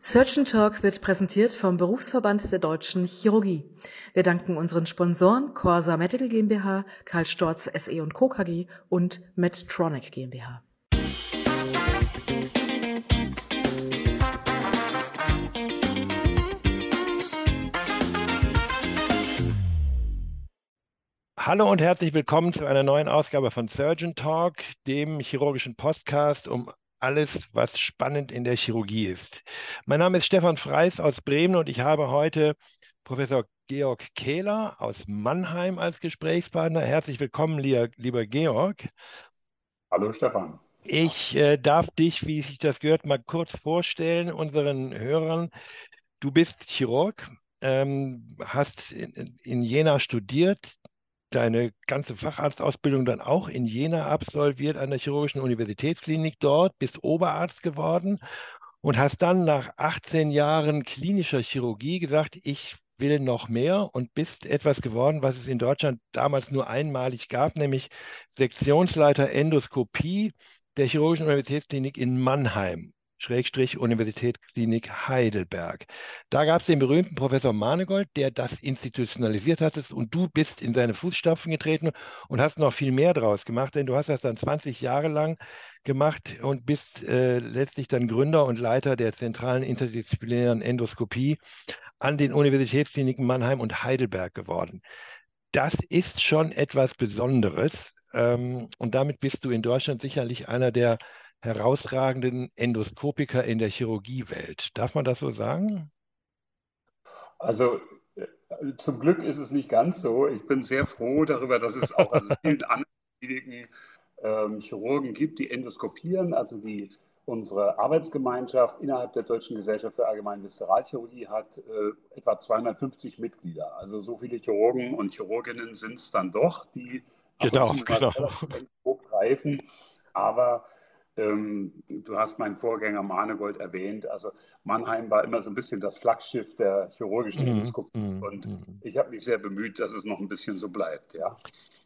Surgeon Talk wird präsentiert vom Berufsverband der Deutschen Chirurgie. Wir danken unseren Sponsoren Corsa Medical GmbH, Karl Storz SE und Co. KG und Medtronic GmbH. Hallo und herzlich willkommen zu einer neuen Ausgabe von Surgeon Talk, dem chirurgischen Podcast um alles, was spannend in der Chirurgie ist. Mein Name ist Stefan Freis aus Bremen und ich habe heute Professor Georg Kehler aus Mannheim als Gesprächspartner. Herzlich willkommen, lieber, lieber Georg. Hallo Stefan. Ich äh, darf dich, wie sich das gehört, mal kurz vorstellen unseren Hörern. Du bist Chirurg, ähm, hast in, in Jena studiert, deine ganze Facharztausbildung dann auch in Jena absolviert an der Chirurgischen Universitätsklinik dort, bist Oberarzt geworden und hast dann nach 18 Jahren klinischer Chirurgie gesagt, ich will noch mehr und bist etwas geworden, was es in Deutschland damals nur einmalig gab, nämlich Sektionsleiter Endoskopie der Chirurgischen Universitätsklinik in Mannheim. Schrägstrich Universitätsklinik Heidelberg. Da gab es den berühmten Professor Manegold, der das institutionalisiert hat und du bist in seine Fußstapfen getreten und hast noch viel mehr draus gemacht, denn du hast das dann 20 Jahre lang gemacht und bist äh, letztlich dann Gründer und Leiter der zentralen interdisziplinären Endoskopie an den Universitätskliniken Mannheim und Heidelberg geworden. Das ist schon etwas Besonderes ähm, und damit bist du in Deutschland sicherlich einer der herausragenden Endoskopiker in der Chirurgiewelt. Darf man das so sagen? Also äh, zum Glück ist es nicht ganz so. Ich bin sehr froh darüber, dass es auch an vielen anderen ähm, Chirurgen gibt, die endoskopieren, also die unsere Arbeitsgemeinschaft innerhalb der Deutschen Gesellschaft für Allgemeine Viszeralchirurgie hat äh, etwa 250 Mitglieder. Also so viele Chirurgen und Chirurginnen sind es dann doch, die genau, genau. greifen. Aber ähm, du hast meinen Vorgänger Manegold erwähnt. Also Mannheim war immer so ein bisschen das Flaggschiff der chirurgischen mhm. Endoskopie. Mhm. Und mhm. ich habe mich sehr bemüht, dass es noch ein bisschen so bleibt. Ja,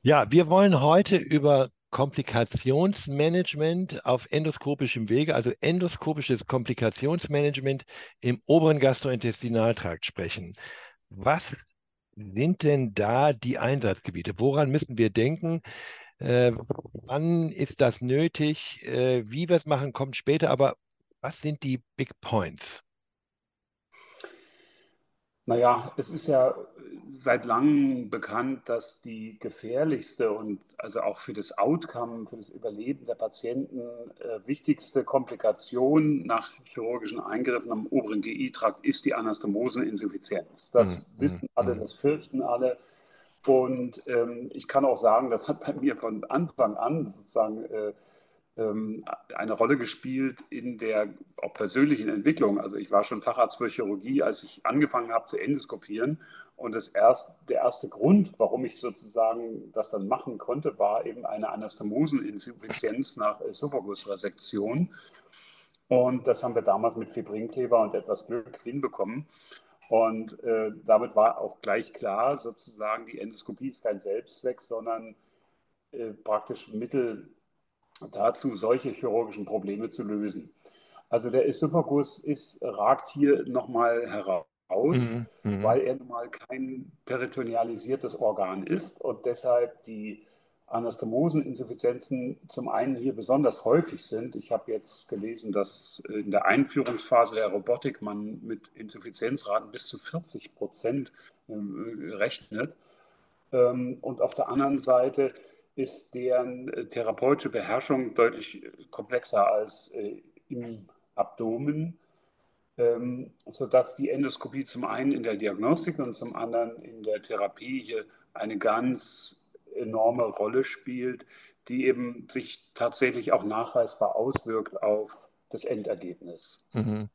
ja wir wollen heute über Komplikationsmanagement auf endoskopischem Wege, also endoskopisches Komplikationsmanagement im oberen Gastrointestinaltrakt sprechen. Was sind denn da die Einsatzgebiete? Woran müssen wir denken? Äh, wann ist das nötig? Äh, wie wir es machen, kommt später. Aber was sind die Big Points? Naja, es ist ja seit langem bekannt, dass die gefährlichste und also auch für das Outcome, für das Überleben der Patienten äh, wichtigste Komplikation nach chirurgischen Eingriffen am oberen GI-Trakt ist die Anastomoseninsuffizienz. Das mhm. wissen alle, mhm. das fürchten alle. Und ähm, ich kann auch sagen, das hat bei mir von Anfang an sozusagen äh, ähm, eine Rolle gespielt in der auch persönlichen Entwicklung. Also ich war schon Facharzt für Chirurgie, als ich angefangen habe zu endoskopieren. Und das erst, der erste Grund, warum ich sozusagen das dann machen konnte, war eben eine Anastomoseninsuffizienz nach Esophagusresektion. Und das haben wir damals mit Fibrinkleber und etwas Glück hinbekommen. Und äh, damit war auch gleich klar, sozusagen, die Endoskopie ist kein Selbstzweck, sondern äh, praktisch Mittel dazu, solche chirurgischen Probleme zu lösen. Also der Esophagus ist, ragt hier nochmal heraus, mhm, mhm. weil er nun mal kein peritonealisiertes Organ ist und deshalb die Anastomoseninsuffizienzen zum einen hier besonders häufig sind. Ich habe jetzt gelesen, dass in der Einführungsphase der Robotik man mit Insuffizienzraten bis zu 40 Prozent ähm, rechnet. Ähm, und auf der anderen Seite ist deren äh, therapeutische Beherrschung deutlich komplexer als äh, im Abdomen, ähm, sodass die Endoskopie zum einen in der Diagnostik und zum anderen in der Therapie hier eine ganz enorme Rolle spielt, die eben sich tatsächlich auch nachweisbar auswirkt auf das Endergebnis. Mhm.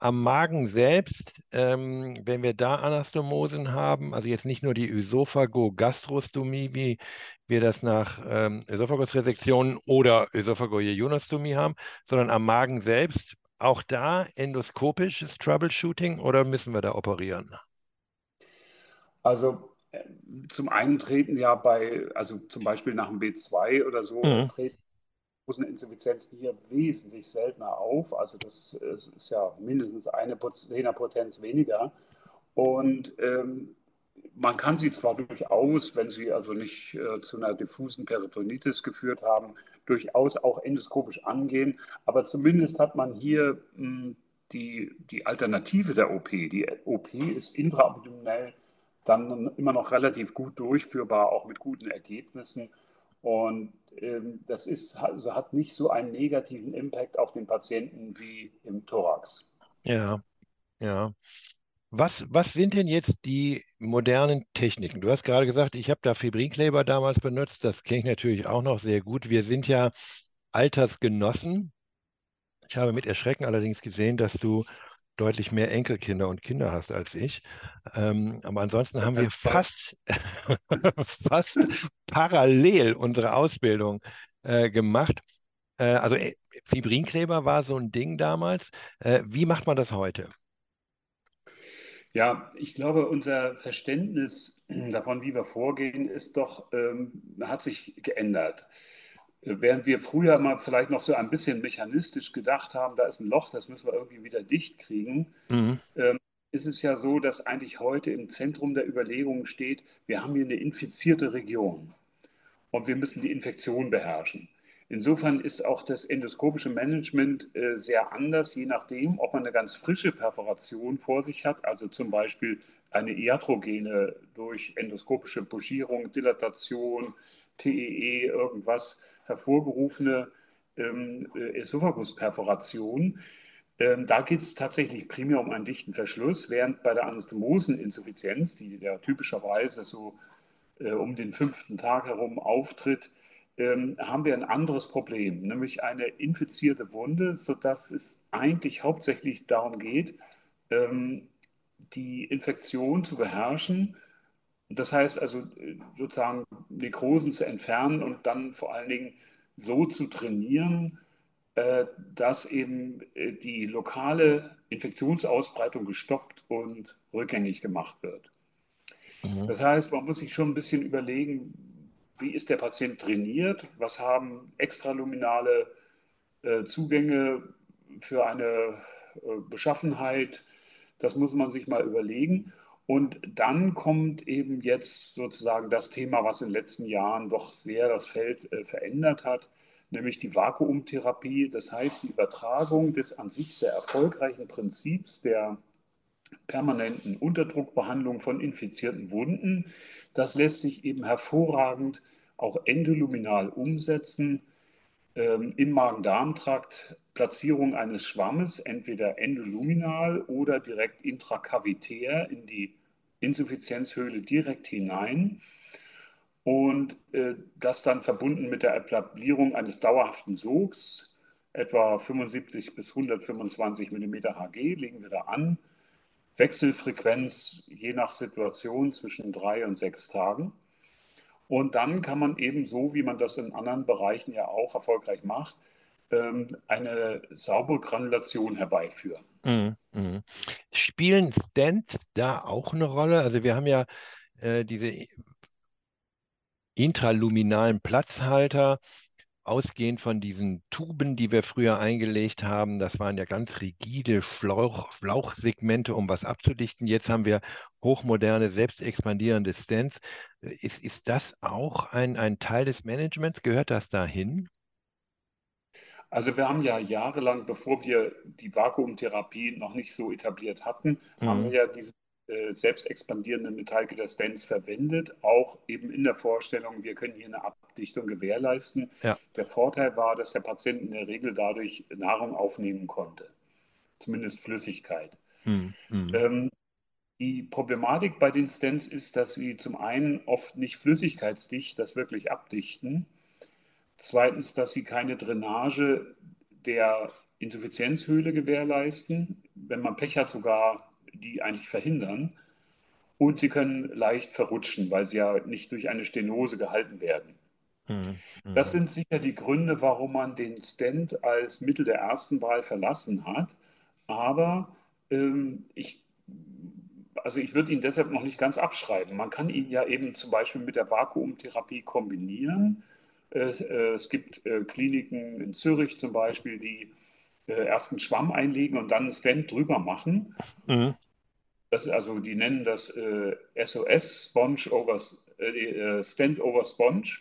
Am Magen selbst, ähm, wenn wir da Anastomosen haben, also jetzt nicht nur die Ösophagogastrostomie, wie wir das nach ähm, Ösophagusresektionen oder Ösophagojejunostomie haben, sondern am Magen selbst, auch da endoskopisches Troubleshooting oder müssen wir da operieren? Also zum einen treten ja bei, also zum Beispiel nach dem B2 oder so, mhm. treten Insuffizienzen hier wesentlich seltener auf. Also das ist ja mindestens eine Zehnerpotenz weniger. Und ähm, man kann sie zwar durchaus, wenn sie also nicht äh, zu einer diffusen Peritonitis geführt haben, durchaus auch endoskopisch angehen, aber zumindest hat man hier mh, hm, die, die Alternative der OP. Die OP ist intraabdominell dann immer noch relativ gut durchführbar, auch mit guten Ergebnissen. Und ähm, das ist, also hat nicht so einen negativen Impact auf den Patienten wie im Thorax. Ja, ja. Was, was sind denn jetzt die modernen Techniken? Du hast gerade gesagt, ich habe da Fibrinkleber damals benutzt. Das kenne ich natürlich auch noch sehr gut. Wir sind ja Altersgenossen. Ich habe mit Erschrecken allerdings gesehen, dass du deutlich mehr Enkelkinder und Kinder hast als ich. Ähm, aber ansonsten haben wir fast, fast parallel unsere Ausbildung äh, gemacht. Äh, also äh, Fibrinkleber war so ein Ding damals. Äh, wie macht man das heute? Ja, ich glaube, unser Verständnis davon, wie wir vorgehen, ist doch, ähm, hat sich geändert. Während wir früher mal vielleicht noch so ein bisschen mechanistisch gedacht haben, da ist ein Loch, das müssen wir irgendwie wieder dicht kriegen, mhm. ähm, ist es ja so, dass eigentlich heute im Zentrum der Überlegungen steht, wir haben hier eine infizierte Region und wir müssen die Infektion beherrschen. Insofern ist auch das endoskopische Management äh, sehr anders, je nachdem, ob man eine ganz frische Perforation vor sich hat, also zum Beispiel eine iatrogene durch endoskopische Buschierung, Dilatation, TEE, e, irgendwas hervorgerufene ähm, äh, Esophagusperforation. Ähm, da geht es tatsächlich primär um einen dichten Verschluss, während bei der Anastomoseninsuffizienz, die ja typischerweise so äh, um den fünften Tag herum auftritt, ähm, haben wir ein anderes Problem, nämlich eine infizierte Wunde, sodass es eigentlich hauptsächlich darum geht, ähm, die Infektion zu beherrschen. Das heißt also äh, sozusagen Nekrosen zu entfernen und dann vor allen Dingen so zu trainieren, äh, dass eben äh, die lokale Infektionsausbreitung gestoppt und rückgängig gemacht wird. Mhm. Das heißt, man muss sich schon ein bisschen überlegen, wie ist der Patient trainiert, was haben extraluminale Zugänge für eine Beschaffenheit, das muss man sich mal überlegen. Und dann kommt eben jetzt sozusagen das Thema, was in den letzten Jahren doch sehr das Feld äh, verändert hat, nämlich die Vakuumtherapie. Das heißt, die Übertragung des an sich sehr erfolgreichen Prinzips der permanenten Unterdruckbehandlung von infizierten Wunden. Das lässt sich eben hervorragend auch endoluminal umsetzen. Ähm, Im Magen-Darm-Trakt Platzierung eines Schwammes, entweder endoluminal oder direkt intrakavitär in die Insuffizienzhöhle direkt hinein. Und äh, das dann verbunden mit der Etablierung eines dauerhaften Sogs, etwa 75 bis 125 mm Hg, legen wir da an Wechselfrequenz je nach Situation zwischen drei und sechs Tagen. Und dann kann man eben so, wie man das in anderen Bereichen ja auch erfolgreich macht, ähm, eine saubere Granulation herbeiführen. Mhm, mhm. Spielen Stents da auch eine Rolle? Also wir haben ja äh, diese intraluminalen Platzhalter, ausgehend von diesen Tuben, die wir früher eingelegt haben, das waren ja ganz rigide Schlauch, Schlauchsegmente, um was abzudichten. Jetzt haben wir hochmoderne, selbstexpandierende Stents. Ist, ist das auch ein, ein Teil des Managements? Gehört das dahin? Also wir haben ja jahrelang, bevor wir die Vakuumtherapie noch nicht so etabliert hatten, mhm. haben wir ja diese äh, selbst expandierenden Metallgitter-Stents verwendet, auch eben in der Vorstellung, wir können hier eine Abdichtung gewährleisten. Ja. Der Vorteil war, dass der Patient in der Regel dadurch Nahrung aufnehmen konnte, zumindest Flüssigkeit. Hm, hm. Ähm, die Problematik bei den Stents ist, dass sie zum einen oft nicht flüssigkeitsdicht das wirklich abdichten. Zweitens, dass sie keine Drainage der Insuffizienzhöhle gewährleisten. Wenn man Pech hat, sogar die eigentlich verhindern. Und sie können leicht verrutschen, weil sie ja nicht durch eine Stenose gehalten werden. Mhm. Das sind sicher die Gründe, warum man den Stent als Mittel der ersten Wahl verlassen hat. Aber ähm, ich, also ich würde ihn deshalb noch nicht ganz abschreiben. Man kann ihn ja eben zum Beispiel mit der Vakuumtherapie kombinieren Es gibt Kliniken in Zürich zum Beispiel, die erst einen Schwamm einlegen und dann einen Stent drüber machen. Mhm. Das, also die nennen das äh, SOS, Sponge over, äh, Stand over Sponge,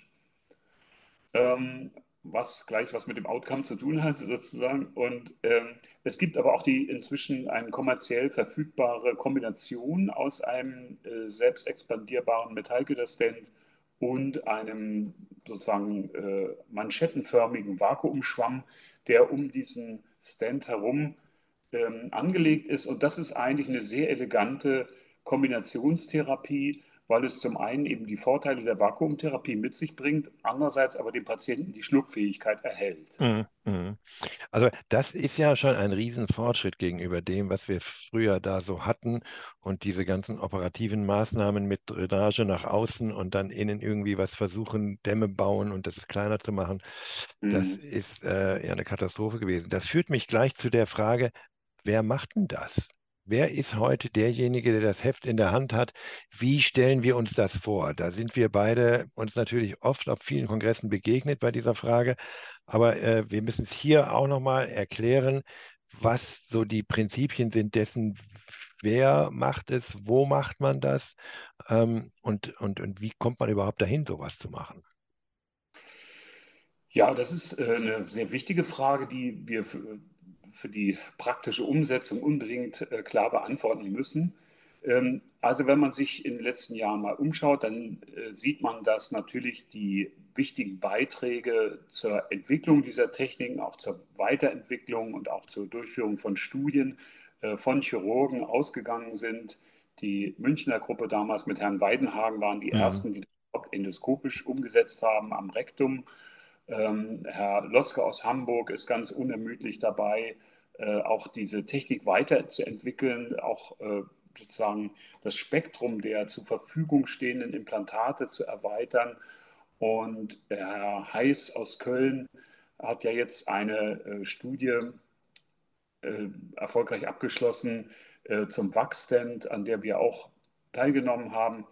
ähm, was gleich was mit dem Outcome zu tun hat sozusagen. Und ähm, es gibt aber auch die inzwischen eine kommerziell verfügbare Kombination aus einem äh, selbst expandierbaren Metallgitterstent und einem sozusagen äh, manschettenförmigen Vakuumschwamm, der um diesen Stand herum ähm, angelegt ist. Und das ist eigentlich eine sehr elegante Kombinationstherapie, weil es zum einen eben die Vorteile der Vakuumtherapie mit sich bringt, andererseits aber dem Patienten die Schluckfähigkeit erhält. Mhm, mhm. Also das ist ja schon ein Riesenfortschritt gegenüber dem, was wir früher da so hatten und diese ganzen operativen Maßnahmen mit Drainage nach außen und dann innen irgendwie was versuchen, Dämme bauen und das kleiner zu machen. Das mhm. ist äh, ja eine Katastrophe gewesen. Das führt mich gleich zu der Frage, wer macht denn das? Wer ist heute derjenige, der das Heft in der Hand hat? Wie stellen wir uns das vor? Da sind wir beide uns natürlich oft auf vielen Kongressen begegnet bei dieser Frage. Aber äh, wir müssen es hier auch nochmal erklären, was so die Prinzipien sind dessen, wer macht es, wo macht man das ähm, und, und, und wie kommt man überhaupt dahin, sowas zu machen? Ja, das ist äh, eine sehr wichtige Frage, die wir für die praktische Umsetzung unbedingt äh, klar beantworten müssen. Ähm, also wenn man sich in den letzten Jahren mal umschaut, dann äh, sieht man, dass natürlich die wichtigen Beiträge zur Entwicklung dieser Techniken, auch zur Weiterentwicklung und auch zur Durchführung von Studien äh, von Chirurgen ausgegangen sind. Die Münchner Gruppe damals mit Herrn Weidenhagen waren die. Mhm. ersten, die das endoskopisch umgesetzt haben am Rektum. Ähm, Herr Loske aus Hamburg ist ganz unermüdlich dabei, äh, auch diese Technik weiterzuentwickeln, auch äh, sozusagen das Spektrum der zur Verfügung stehenden Implantate zu erweitern. Und Herr Heiß aus Köln hat ja jetzt eine äh, Studie äh, erfolgreich abgeschlossen äh, zum Wachstent, an der wir auch teilgenommen haben.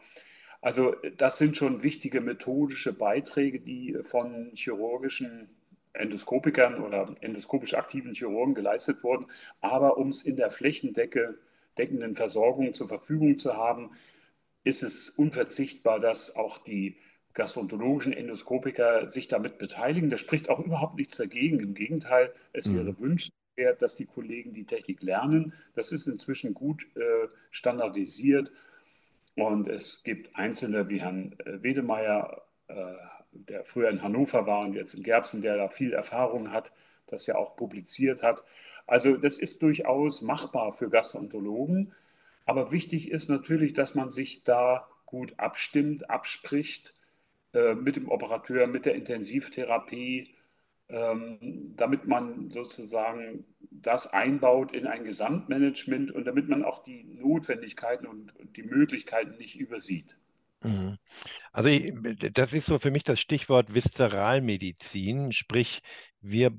Also das sind schon wichtige methodische Beiträge, die von chirurgischen Endoskopikern oder endoskopisch aktiven Chirurgen geleistet wurden. Aber um es in der flächendeckenden Versorgung zur Verfügung zu haben, ist es unverzichtbar, dass auch die gastroenterologischen Endoskopiker sich damit beteiligen. Da spricht auch überhaupt nichts dagegen. Im Gegenteil, es mhm. wäre wünschenswert, dass die Kollegen die Technik lernen. Das ist inzwischen gut äh, standardisiert und es gibt Einzelne wie Herrn äh, Wedemeyer, äh, der früher in Hannover war und jetzt in Gerbsen, der da viel Erfahrung hat, das ja auch publiziert hat. Also das ist durchaus machbar für Gastroenterologen. Aber wichtig ist natürlich, dass man sich da gut abstimmt, abspricht äh, mit dem Operateur, mit der Intensivtherapie, ähm, damit man sozusagen das einbaut in ein Gesamtmanagement und damit man auch die Notwendigkeiten und die Möglichkeiten nicht übersieht. Mhm. Also das ist so für mich das Stichwort Viszeralmedizin, sprich wir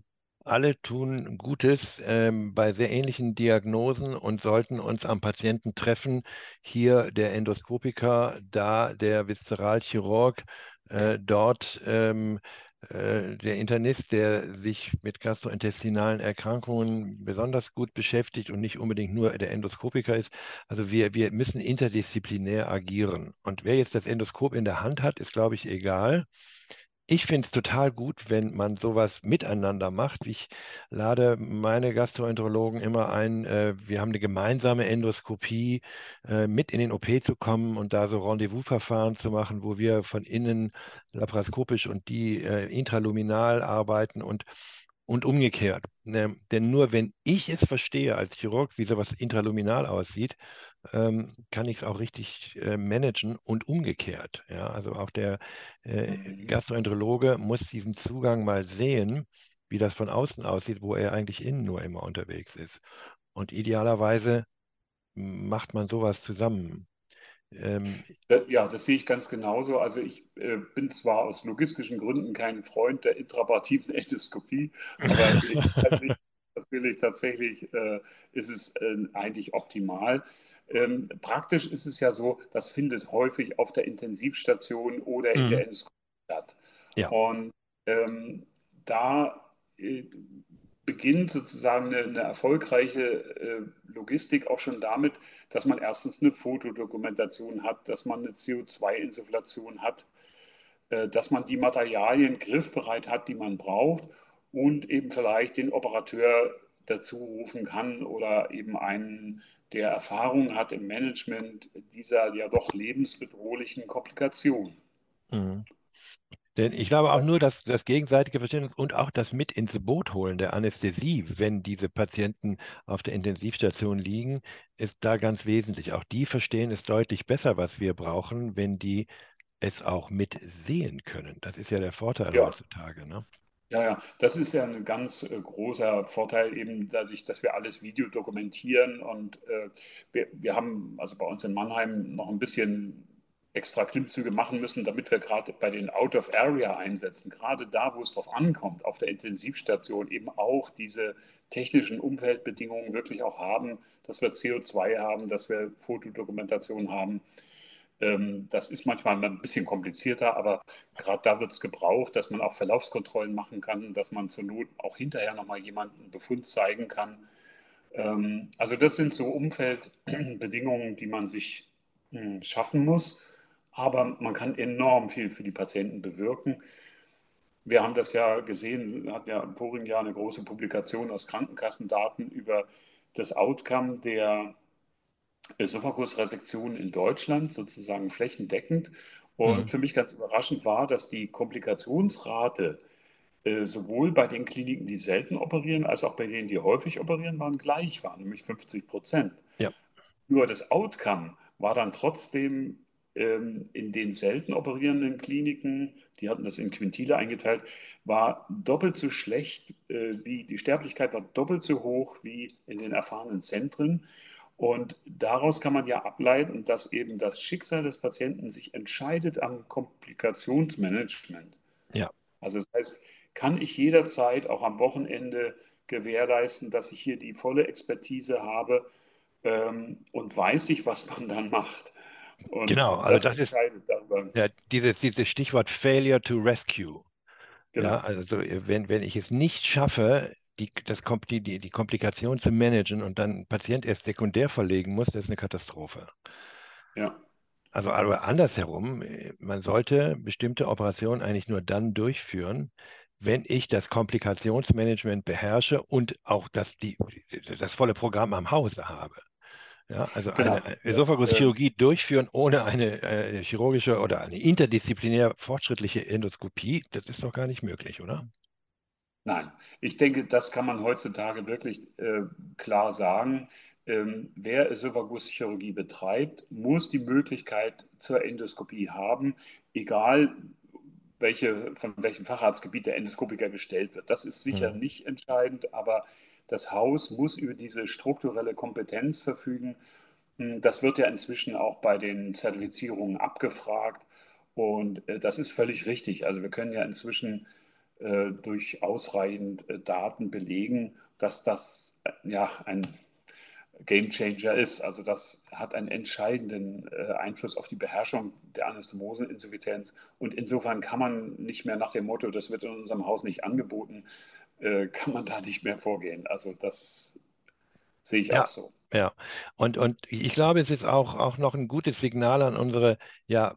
alle tun Gutes ähm, bei sehr ähnlichen Diagnosen und sollten uns am Patienten treffen. Hier der Endoskopiker, da der Viszeralchirurg, äh, dort ähm, äh, der Internist, der sich mit gastrointestinalen Erkrankungen besonders gut beschäftigt und nicht unbedingt nur der Endoskopiker ist. Also wir, wir müssen interdisziplinär agieren. Und wer jetzt das Endoskop in der Hand hat, ist, glaube ich, egal. Ich finde es total gut, wenn man sowas miteinander macht. Ich lade meine Gastroenterologen immer ein, äh, wir haben eine gemeinsame Endoskopie, äh, mit in den OP zu kommen und da so Rendezvous-Verfahren zu machen, wo wir von innen laparoskopisch und die äh, intraluminal arbeiten und und umgekehrt. Ähm, denn nur wenn ich es verstehe als Chirurg, wie sowas intraluminal aussieht, ähm, kann ich es auch richtig äh, managen und umgekehrt. Ja? Also auch der äh, mhm. Gastroenterologe muss diesen Zugang mal sehen, wie das von außen aussieht, wo er eigentlich innen nur immer unterwegs ist. Und idealerweise macht man sowas zusammen. Ähm, ja, das sehe ich ganz genauso. Also ich äh, bin zwar aus logistischen Gründen kein Freund der intrapartiven Endoskopie, aber ich, natürlich tatsächlich äh, ist es äh, eigentlich optimal. Ähm, praktisch ist es ja so, das findet häufig auf der Intensivstation oder in mhm. der Endoskopie statt. Ja. Und ähm, da äh, beginnt sozusagen eine, eine erfolgreiche äh, Logistik auch schon damit, dass man erstens eine Fotodokumentation hat, dass man eine CO2-Insufflation hat, äh, dass man die Materialien griffbereit hat, die man braucht und eben vielleicht den Operateur dazu rufen kann oder eben einen, der Erfahrung hat im Management dieser ja doch lebensbedrohlichen Komplikationen. Mhm. Denn ich glaube auch nur, dass das gegenseitige Verständnis und auch das mit ins Boot holen der Anästhesie, wenn diese Patienten auf der Intensivstation liegen, ist da ganz wesentlich. Auch die verstehen es deutlich besser, was wir brauchen, wenn die es auch mitsehen können. Das ist ja der Vorteil ja. heutzutage. Ne? Ja, ja, das ist ja ein ganz äh, großer Vorteil eben dadurch, dass wir alles Video dokumentieren und äh, wir, wir haben also bei uns in Mannheim noch ein bisschen extra Klimmzüge machen müssen, damit wir gerade bei den Out-of-Area-Einsätzen, gerade da, wo es drauf ankommt, auf der Intensivstation eben auch diese technischen Umfeldbedingungen wirklich auch haben, dass wir CO2 haben, dass wir Fotodokumentation haben. Ähm, das ist manchmal ein bisschen komplizierter, aber gerade da wird es gebraucht, dass man auch Verlaufskontrollen machen kann, dass man zur Not auch hinterher nochmal jemanden Befund zeigen kann. Ähm, also das sind so Umfeldbedingungen, die man sich hm, schaffen muss, aber man kann enorm viel für die Patienten bewirken. Wir haben das ja gesehen, hatten ja im vorigen Jahr eine große Publikation aus Krankenkassendaten über das Outcome der Esophagusresektion in Deutschland, sozusagen flächendeckend. Und mhm. für mich ganz überraschend war, dass die Komplikationsrate äh, sowohl bei den Kliniken, die selten operieren, als auch bei denen, die häufig operieren, waren gleich waren, nämlich 50 Prozent. Ja. Nur das Outcome war dann trotzdem ähm, in den selten operierenden Kliniken, die hatten das in Quintile eingeteilt, war doppelt so schlecht äh, wie die Sterblichkeit war doppelt so hoch wie in den erfahrenen Zentren. Und daraus kann man ja ableiten, dass eben das Schicksal des Patienten sich entscheidet am Komplikationsmanagement. Ja. Also das heißt, kann ich jederzeit auch am Wochenende gewährleisten, dass ich hier die volle Expertise habe ähm, und weiß ich, was man dann macht. Und genau, also das, das ist ja, dieses, dieses Stichwort Failure to Rescue. Genau. Ja, also wenn, wenn ich es nicht schaffe, die, das, die, die, die Komplikation zu managen und dann ein Patient erst sekundär verlegen muss, das ist eine Katastrophe. Ja. Also aber andersherum, man sollte bestimmte Operationen eigentlich nur dann durchführen, wenn ich das Komplikationsmanagement beherrsche und auch das, die, das volle Programm am Hause habe. Ja, also genau. eine Esophaguschirurgie äh, durchführen ohne eine äh, chirurgische oder eine interdisziplinär fortschrittliche Endoskopie, das ist doch gar nicht möglich, oder? Nein, ich denke, das kann man heutzutage wirklich äh, klar sagen. Ähm, wer Esophaguschirurgie betreibt, muss die Möglichkeit zur Endoskopie haben, egal welche, von welchem Facharztgebiet der Endoskopiker gestellt wird. Das ist sicher mhm. nicht entscheidend, aber das Haus muss über diese strukturelle Kompetenz verfügen. Hm, das wird ja inzwischen auch bei den Zertifizierungen abgefragt. Und äh, das ist völlig richtig. Also wir können ja inzwischen äh, durch ausreichend äh, Daten belegen, dass das ja ein Game Changer ist. Also das hat einen entscheidenden Einfluss auf die Beherrschung der Anastomoseninsuffizienz. Und insofern kann man nicht mehr nach dem Motto, das wird in unserem Haus nicht angeboten, kann man da nicht mehr vorgehen. Also das sehe ich ja. auch so. Ja, und, und ich glaube, es ist auch, auch noch ein gutes Signal an unsere ja,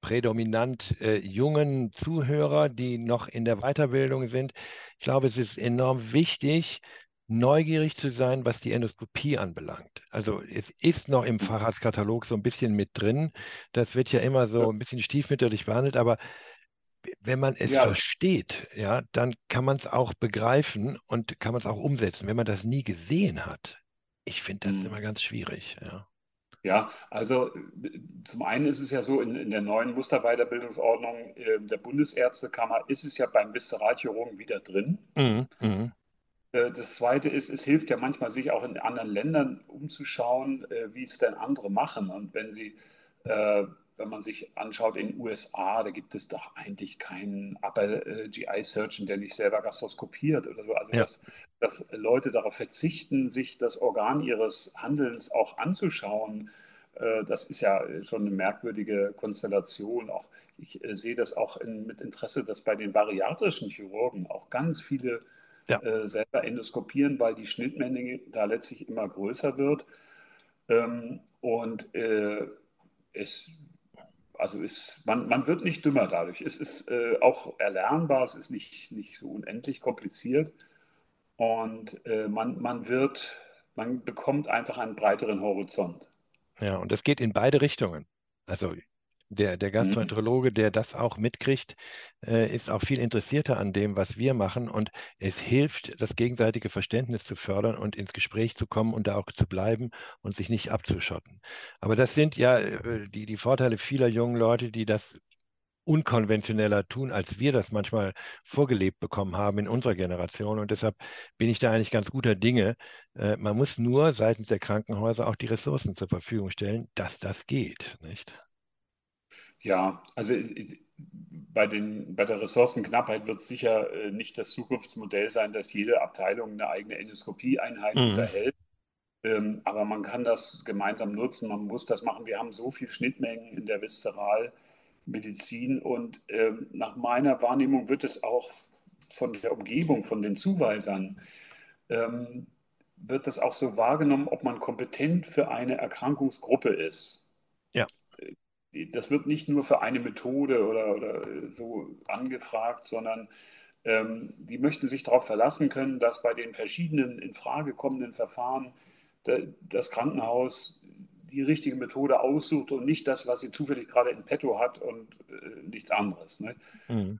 prädominant äh, jungen Zuhörer, die noch in der Weiterbildung sind. Ich glaube, es ist enorm wichtig, neugierig zu sein, was die Endoskopie anbelangt. Also es ist noch im Facharztkatalog so ein bisschen mit drin. Das wird ja immer so ein bisschen stiefmütterlich behandelt, aber wenn man es ja. versteht, ja, dann kann man es auch begreifen und kann man es auch umsetzen. Wenn man das nie gesehen hat, ich finde das mhm. immer ganz schwierig. Ja. Ja, also zum einen ist es ja so, in, in der neuen Musterweiterbildungsordnung äh, der Bundesärztekammer ist es ja beim Viszeralchirurgen wieder drin. Mhm, mhm. Äh, das Zweite ist, es hilft ja manchmal, sich auch in anderen Ländern umzuschauen, äh, wie es denn andere machen. Und wenn Sie äh, wenn man sich anschaut in den USA, da gibt es doch eigentlich keinen Upper äh, GI Surgeon, der nicht selber gastroskopiert oder so. Also ja. dass, dass Leute darauf verzichten, sich das Organ ihres Handelns auch anzuschauen, Äh, das ist ja schon eine merkwürdige Konstellation. Auch ich äh, sehe das auch in, mit Interesse, dass bei den bariatrischen Chirurgen auch ganz viele ja. äh, selber endoskopieren, weil die Schnittmenge da letztlich immer größer wird. Ähm, und äh, es, also ist, man, man wird nicht dümmer dadurch. Es ist äh, auch erlernbar, es ist nicht, nicht so unendlich kompliziert. Und äh, man, man wird, man bekommt einfach einen breiteren Horizont. Ja, und das geht in beide Richtungen. Also der, der mhm. Gastroenterologe, der das auch mitkriegt, äh, ist auch viel interessierter an dem, was wir machen. Und es hilft, das gegenseitige Verständnis zu fördern und ins Gespräch zu kommen und da auch zu bleiben und sich nicht abzuschotten. Aber das sind ja äh, die, die Vorteile vieler jungen Leute, die das unkonventioneller tun, als wir das manchmal vorgelebt bekommen haben in unserer Generation. Und deshalb bin ich da eigentlich ganz guter Dinge. Äh, man muss nur seitens der Krankenhäuser auch die Ressourcen zur Verfügung stellen, dass das geht. Nicht? Ja, also bei, den, bei der Ressourcenknappheit wird es sicher äh, nicht das Zukunftsmodell sein, dass jede Abteilung eine eigene Endoskopieeinheit mhm. unterhält. Ähm, aber man kann das gemeinsam nutzen, man muss das machen. Wir haben so viele Schnittmengen in der Viszeralmedizin und ähm, nach meiner Wahrnehmung wird es auch von der Umgebung, von den Zuweisern, ähm, wird das auch so wahrgenommen, ob man kompetent für eine Erkrankungsgruppe ist. Das wird nicht nur für eine Methode oder, oder so angefragt, sondern ähm, die möchten sich darauf verlassen können, dass bei den verschiedenen in Frage kommenden Verfahren das Krankenhaus die richtige Methode aussucht und nicht das, was sie zufällig gerade in petto hat und äh, nichts anderes. Ne? Mhm.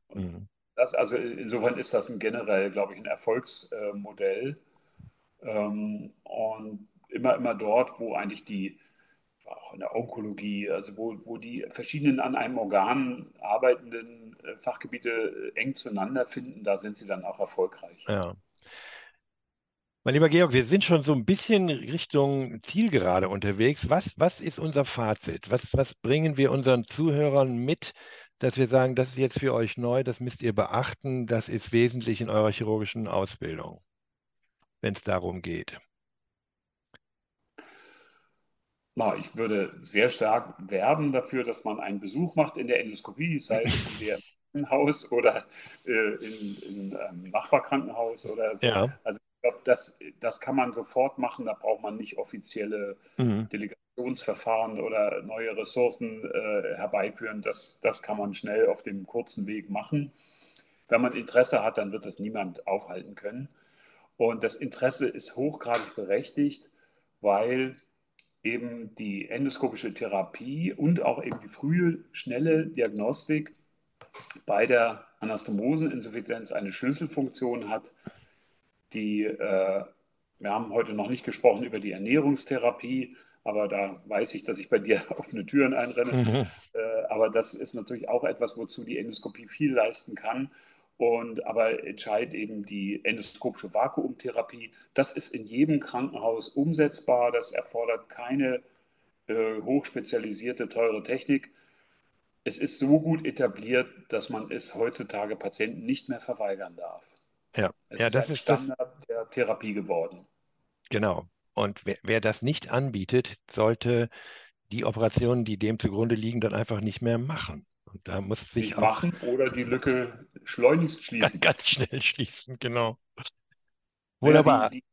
Das, also insofern ist das ein generell, glaube ich, ein Erfolgsmodell. Ähm, und immer, immer dort, wo eigentlich die, auch in der Onkologie, also wo, wo die verschiedenen an einem Organ arbeitenden äh, Fachgebiete äh, eng zueinander finden, da sind sie dann auch erfolgreich. Ja. Mein lieber Georg, wir sind schon so ein bisschen Richtung Zielgerade unterwegs. Was, was ist unser Fazit? Was, was bringen wir unseren Zuhörern mit, dass wir sagen, das ist jetzt für euch neu, das müsst ihr beachten, das ist wesentlich in eurer chirurgischen Ausbildung, wenn es darum geht? Na, ich würde sehr stark werben dafür, dass man einen Besuch macht in der Endoskopie, sei es in der Krankenhaus oder äh, in, in einem Nachbarkrankenhaus oder so. Ja. Also ich glaube, das, das kann man sofort machen. Da braucht man nicht offizielle mhm. Delegationsverfahren oder neue Ressourcen äh, herbeiführen. Das, das kann man schnell auf dem kurzen Weg machen. Wenn man Interesse hat, dann wird das niemand aufhalten können. Und das Interesse ist hochgradig berechtigt, weil eben die endoskopische Therapie und auch eben die frühe, schnelle Diagnostik bei der Anastomoseninsuffizienz eine Schlüsselfunktion hat, die, äh, wir haben heute noch nicht gesprochen über die Ernährungstherapie, aber da weiß ich, dass ich bei dir offene Türen einrenne. Mhm. Äh, aber das ist natürlich auch etwas, wozu die Endoskopie viel leisten kann. Und aber entscheidet eben die endoskopische Vakuumtherapie. Das ist in jedem Krankenhaus umsetzbar. Das erfordert keine äh, hochspezialisierte, teure Technik. Es ist so gut etabliert, dass man es heutzutage Patienten nicht mehr verweigern darf. Ja, es ja ist das ist Standard das... der Therapie geworden. Genau. Und wer, wer das nicht anbietet, sollte die Operationen, die dem zugrunde liegen, dann einfach nicht mehr machen. Und da muss sich nicht auch machen oder die Lücke schleunigst schließen. Ganz, ganz schnell schließen, genau. Wunderbar. Die, die,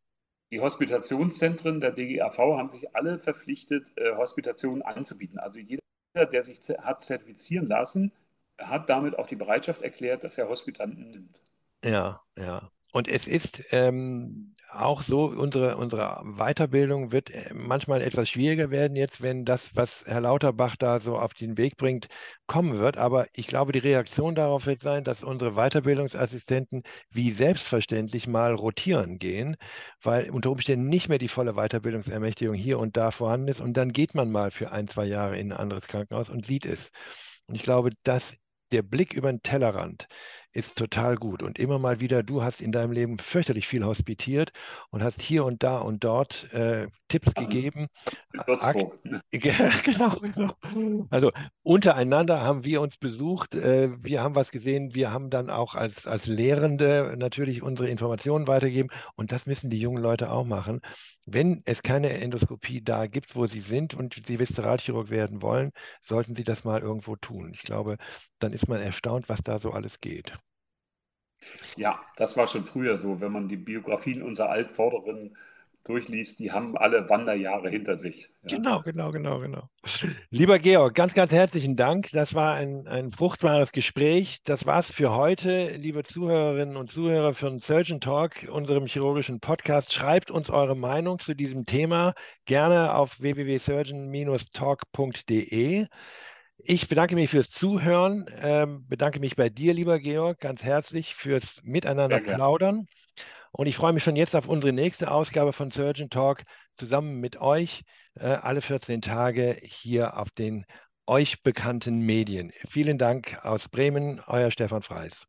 die, Hospitationszentren der DGAV haben sich alle verpflichtet, äh, Hospitationen anzubieten. Also jeder, der sich hat zertifizieren lassen, hat damit auch die Bereitschaft erklärt, dass er Hospitanten nimmt. Ja, ja. Und es ist ähm, auch so, unsere, unsere Weiterbildung wird äh, manchmal etwas schwieriger werden jetzt, wenn das, was Herr Lauterbach da so auf den Weg bringt, kommen wird. Aber ich glaube, die Reaktion darauf wird sein, dass unsere Weiterbildungsassistenten wie selbstverständlich mal rotieren gehen, weil unter Umständen nicht mehr die volle Weiterbildungsermächtigung hier und da vorhanden ist. Und dann geht man mal für ein, zwei Jahre in ein anderes Krankenhaus und sieht es. Und ich glaube, dass der Blick über den Tellerrand ist total gut. Und immer mal wieder, du hast in deinem Leben fürchterlich viel hospitiert und hast hier und da und dort äh, Tipps gegeben. Würzburg. genau, genau. Also untereinander haben wir uns besucht, äh, wir haben was gesehen, wir haben dann auch als, als Lehrende natürlich unsere Informationen weitergegeben und das müssen die jungen Leute auch machen. Wenn es keine Endoskopie da gibt, wo sie sind und sie Viszeralchirurg werden wollen, sollten sie das mal irgendwo tun. Ich glaube, dann ist man erstaunt, was da so alles geht. Ja, das war schon früher so. Wenn man die Biografien unserer Altvorderen durchliest, die haben alle Wanderjahre hinter sich. Ja. Genau, genau, genau, genau. Lieber Georg, ganz, ganz herzlichen Dank. Das war ein, ein fruchtbares Gespräch. Das war's für heute, liebe Zuhörerinnen und Zuhörer von Surgeon Talk, unserem chirurgischen Podcast. Schreibt uns eure Meinung zu diesem Thema gerne auf www.surgeon-talk.de. Ich bedanke mich fürs Zuhören, ähm, bedanke mich bei dir, lieber Georg, ganz herzlich fürs Miteinander plaudern. Und ich freue mich schon jetzt auf unsere nächste Ausgabe von Surgeon Talk zusammen mit euch äh, alle 14 Tage hier auf den euch bekannten Medien. Vielen Dank aus Bremen, euer Stefan Freis.